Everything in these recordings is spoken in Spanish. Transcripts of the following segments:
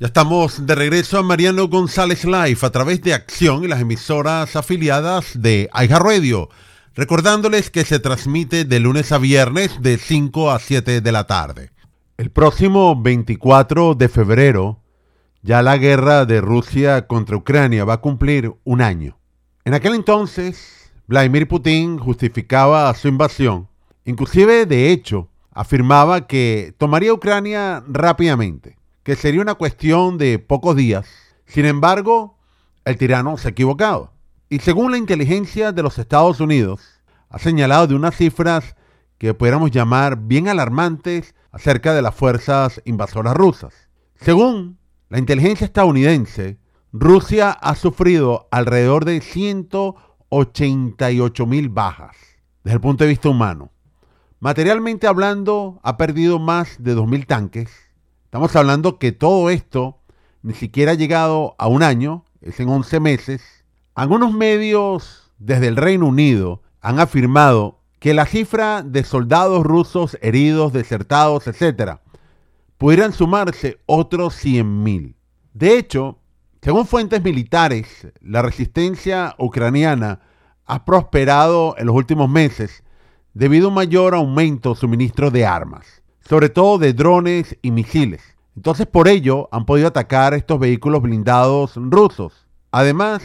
Ya estamos de regreso a Mariano González Live a través de Acción y las emisoras afiliadas de Radio. Recordándoles que se transmite de lunes a viernes de 5 a 7 de la tarde. El próximo 24 de febrero, ya la guerra de Rusia contra Ucrania va a cumplir un año. En aquel entonces, Vladimir Putin justificaba su invasión. Inclusive, de hecho, afirmaba que tomaría Ucrania rápidamente que sería una cuestión de pocos días. Sin embargo, el tirano se ha equivocado. Y según la inteligencia de los Estados Unidos, ha señalado de unas cifras que pudiéramos llamar bien alarmantes acerca de las fuerzas invasoras rusas. Según la inteligencia estadounidense, Rusia ha sufrido alrededor de 188 mil bajas desde el punto de vista humano. Materialmente hablando, ha perdido más de 2.000 tanques, Estamos hablando que todo esto ni siquiera ha llegado a un año, es en 11 meses. Algunos medios desde el Reino Unido han afirmado que la cifra de soldados rusos heridos, desertados, etc., pudieran sumarse otros 100.000. De hecho, según fuentes militares, la resistencia ucraniana ha prosperado en los últimos meses debido a un mayor aumento de suministro de armas sobre todo de drones y misiles. Entonces por ello han podido atacar estos vehículos blindados rusos. Además,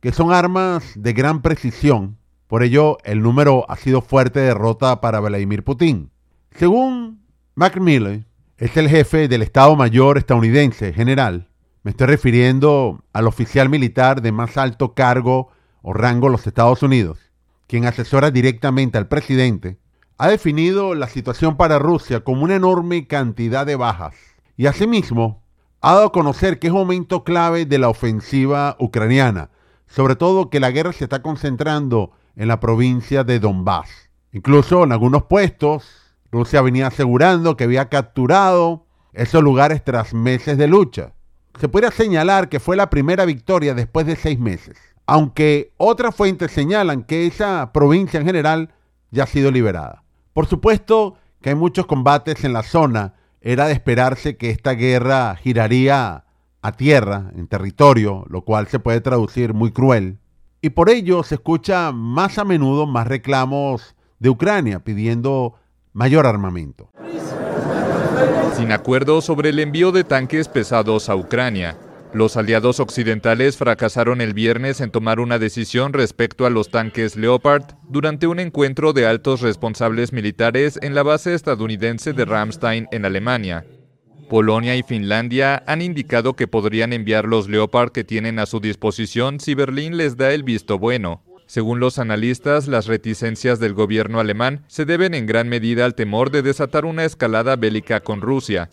que son armas de gran precisión, por ello el número ha sido fuerte derrota para Vladimir Putin. Según Macmillan, es el jefe del Estado Mayor estadounidense general. Me estoy refiriendo al oficial militar de más alto cargo o rango en los Estados Unidos, quien asesora directamente al presidente ha definido la situación para Rusia como una enorme cantidad de bajas y asimismo ha dado a conocer que es momento clave de la ofensiva ucraniana, sobre todo que la guerra se está concentrando en la provincia de Donbass. Incluso en algunos puestos, Rusia venía asegurando que había capturado esos lugares tras meses de lucha. Se puede señalar que fue la primera victoria después de seis meses, aunque otras fuentes señalan que esa provincia en general ya ha sido liberada. Por supuesto que hay muchos combates en la zona. Era de esperarse que esta guerra giraría a tierra, en territorio, lo cual se puede traducir muy cruel. Y por ello se escucha más a menudo más reclamos de Ucrania pidiendo mayor armamento. Sin acuerdo sobre el envío de tanques pesados a Ucrania, los aliados occidentales fracasaron el viernes en tomar una decisión respecto a los tanques Leopard durante un encuentro de altos responsables militares en la base estadounidense de Ramstein en Alemania. Polonia y Finlandia han indicado que podrían enviar los Leopard que tienen a su disposición si Berlín les da el visto bueno. Según los analistas, las reticencias del gobierno alemán se deben en gran medida al temor de desatar una escalada bélica con Rusia,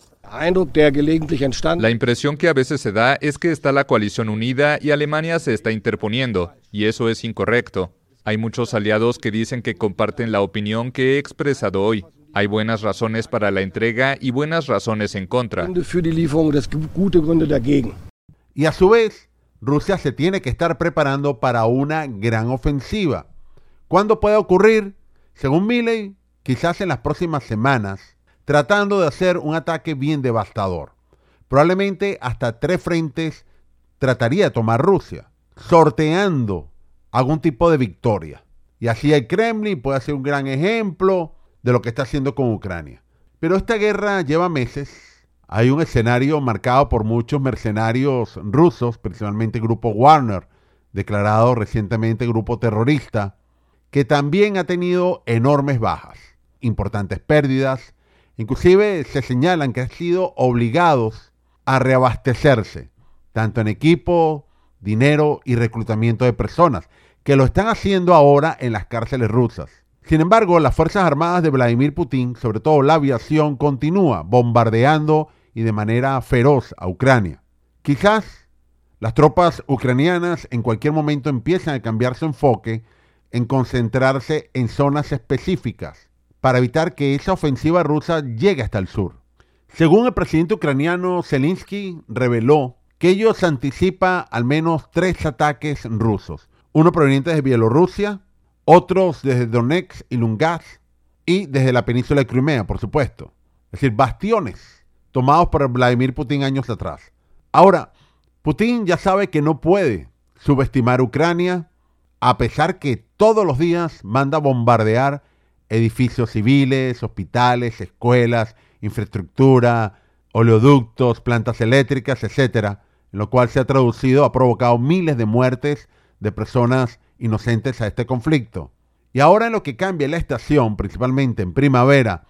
la impresión que a veces se da es que está la coalición unida y Alemania se está interponiendo, y eso es incorrecto. Hay muchos aliados que dicen que comparten la opinión que he expresado hoy. Hay buenas razones para la entrega y buenas razones en contra. Y a su vez, Rusia se tiene que estar preparando para una gran ofensiva. ¿Cuándo puede ocurrir? Según Milley, quizás en las próximas semanas tratando de hacer un ataque bien devastador. Probablemente hasta tres frentes trataría de tomar Rusia, sorteando algún tipo de victoria. Y así el Kremlin puede ser un gran ejemplo de lo que está haciendo con Ucrania. Pero esta guerra lleva meses. Hay un escenario marcado por muchos mercenarios rusos, principalmente grupo Warner, declarado recientemente grupo terrorista, que también ha tenido enormes bajas, importantes pérdidas, Inclusive se señalan que han sido obligados a reabastecerse, tanto en equipo, dinero y reclutamiento de personas, que lo están haciendo ahora en las cárceles rusas. Sin embargo, las Fuerzas Armadas de Vladimir Putin, sobre todo la aviación, continúa bombardeando y de manera feroz a Ucrania. Quizás las tropas ucranianas en cualquier momento empiezan a cambiar su enfoque en concentrarse en zonas específicas para evitar que esa ofensiva rusa llegue hasta el sur. Según el presidente ucraniano Zelensky, reveló que ellos anticipa al menos tres ataques rusos, uno proveniente de Bielorrusia, otros desde Donetsk y Lugansk y desde la península de Crimea, por supuesto. Es decir, bastiones tomados por Vladimir Putin años atrás. Ahora, Putin ya sabe que no puede subestimar Ucrania, a pesar que todos los días manda bombardear edificios civiles, hospitales, escuelas, infraestructura, oleoductos, plantas eléctricas, en lo cual se ha traducido, ha provocado miles de muertes de personas inocentes a este conflicto. Y ahora en lo que cambia la estación, principalmente en primavera,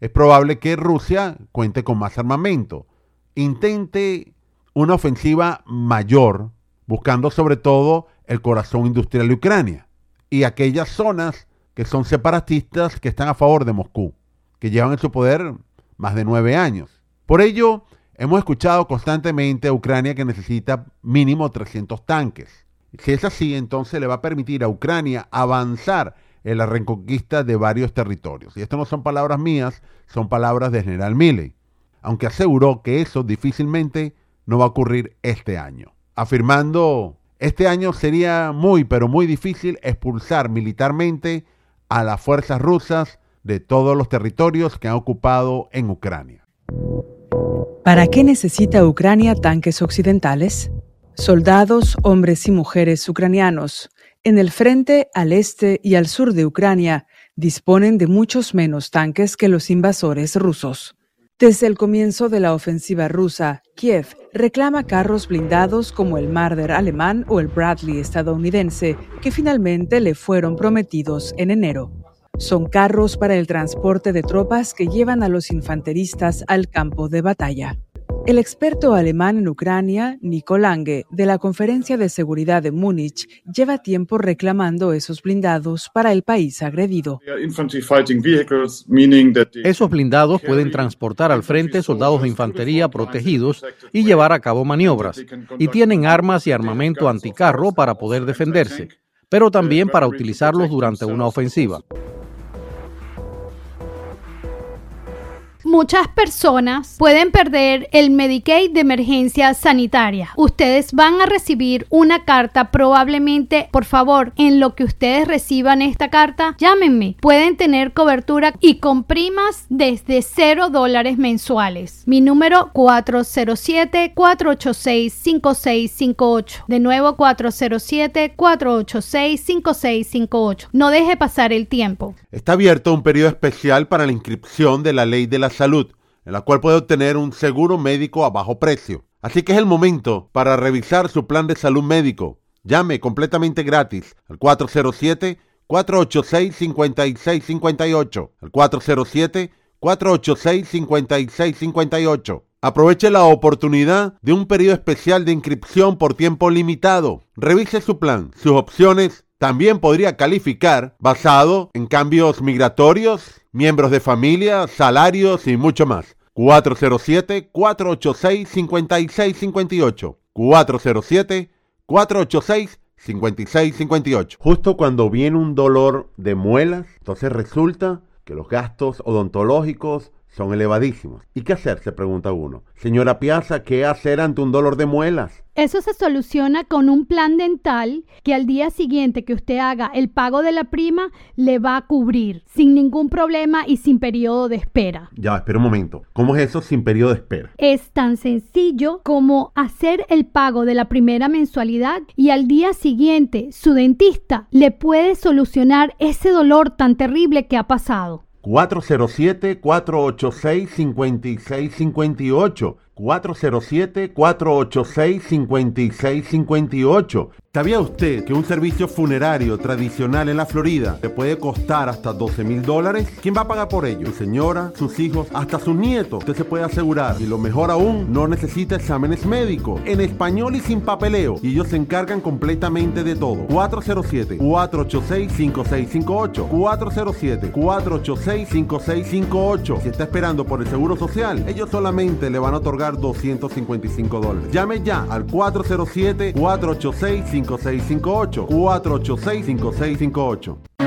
es probable que Rusia cuente con más armamento, intente una ofensiva mayor, buscando sobre todo el corazón industrial de Ucrania y aquellas zonas que son separatistas que están a favor de Moscú, que llevan en su poder más de nueve años. Por ello, hemos escuchado constantemente a Ucrania que necesita mínimo 300 tanques. Si es así, entonces le va a permitir a Ucrania avanzar en la reconquista de varios territorios. Y esto no son palabras mías, son palabras del general Milley, aunque aseguró que eso difícilmente no va a ocurrir este año, afirmando, este año sería muy, pero muy difícil expulsar militarmente a las fuerzas rusas de todos los territorios que han ocupado en Ucrania. ¿Para qué necesita Ucrania tanques occidentales? Soldados, hombres y mujeres ucranianos en el frente al este y al sur de Ucrania disponen de muchos menos tanques que los invasores rusos. Desde el comienzo de la ofensiva rusa, Kiev reclama carros blindados como el Marder alemán o el Bradley estadounidense, que finalmente le fueron prometidos en enero. Son carros para el transporte de tropas que llevan a los infanteristas al campo de batalla. El experto alemán en Ucrania, Nico Lange, de la Conferencia de Seguridad de Múnich, lleva tiempo reclamando esos blindados para el país agredido. Esos blindados pueden transportar al frente soldados de infantería protegidos y llevar a cabo maniobras, y tienen armas y armamento anticarro para poder defenderse, pero también para utilizarlos durante una ofensiva. Muchas personas pueden perder el Medicaid de emergencia sanitaria. Ustedes van a recibir una carta probablemente, por favor, en lo que ustedes reciban esta carta, llámenme. Pueden tener cobertura y con primas desde 0 dólares mensuales. Mi número 407-486-5658. De nuevo 407-486-5658. No deje pasar el tiempo. Está abierto un periodo especial para la inscripción de la ley de la salud, en la cual puede obtener un seguro médico a bajo precio. Así que es el momento para revisar su plan de salud médico. Llame completamente gratis al 407-486-5658. Al 407-486-5658. Aproveche la oportunidad de un periodo especial de inscripción por tiempo limitado. Revise su plan, sus opciones también podría calificar basado en cambios migratorios, miembros de familia, salarios y mucho más. 407-486-5658. 407-486-5658. Justo cuando viene un dolor de muelas, entonces resulta que los gastos odontológicos son elevadísimos. ¿Y qué hacer? Se pregunta uno. Señora Piazza, ¿qué hacer ante un dolor de muelas? Eso se soluciona con un plan dental que al día siguiente que usted haga el pago de la prima le va a cubrir sin ningún problema y sin periodo de espera. Ya, espera un momento. ¿Cómo es eso sin periodo de espera? Es tan sencillo como hacer el pago de la primera mensualidad y al día siguiente su dentista le puede solucionar ese dolor tan terrible que ha pasado. 407-486-5658. 407-486-5658. ¿Sabía usted que un servicio funerario tradicional en la Florida te puede costar hasta 12 mil dólares? ¿Quién va a pagar por ello? Su señora, sus hijos, hasta sus nietos. Usted se puede asegurar. Y lo mejor aún, no necesita exámenes médicos. En español y sin papeleo. Y ellos se encargan completamente de todo. 407-486-5658. 407-486-5658. Si está esperando por el seguro social, ellos solamente le van a otorgar 255 dólares. Llame ya al 407 486 5658 486 5658